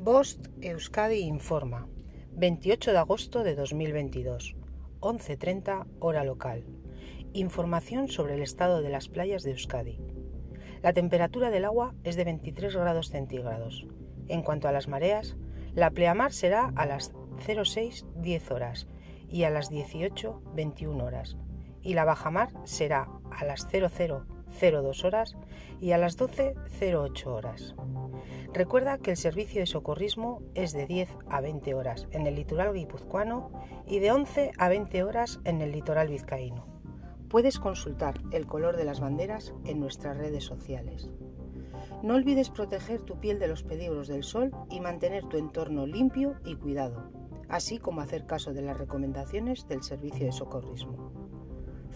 Bost Euskadi informa. 28 de agosto de 2022. 11.30 hora local. Información sobre el estado de las playas de Euskadi. La temperatura del agua es de 23 grados centígrados. En cuanto a las mareas, la pleamar será a las 06.10 horas y a las 18.21 horas. Y la bajamar será a las 00.02 horas y a las 12.08 horas. Recuerda que el servicio de socorrismo es de 10 a 20 horas en el litoral guipuzcoano y de 11 a 20 horas en el litoral vizcaíno. Puedes consultar el color de las banderas en nuestras redes sociales. No olvides proteger tu piel de los peligros del sol y mantener tu entorno limpio y cuidado, así como hacer caso de las recomendaciones del servicio de socorrismo.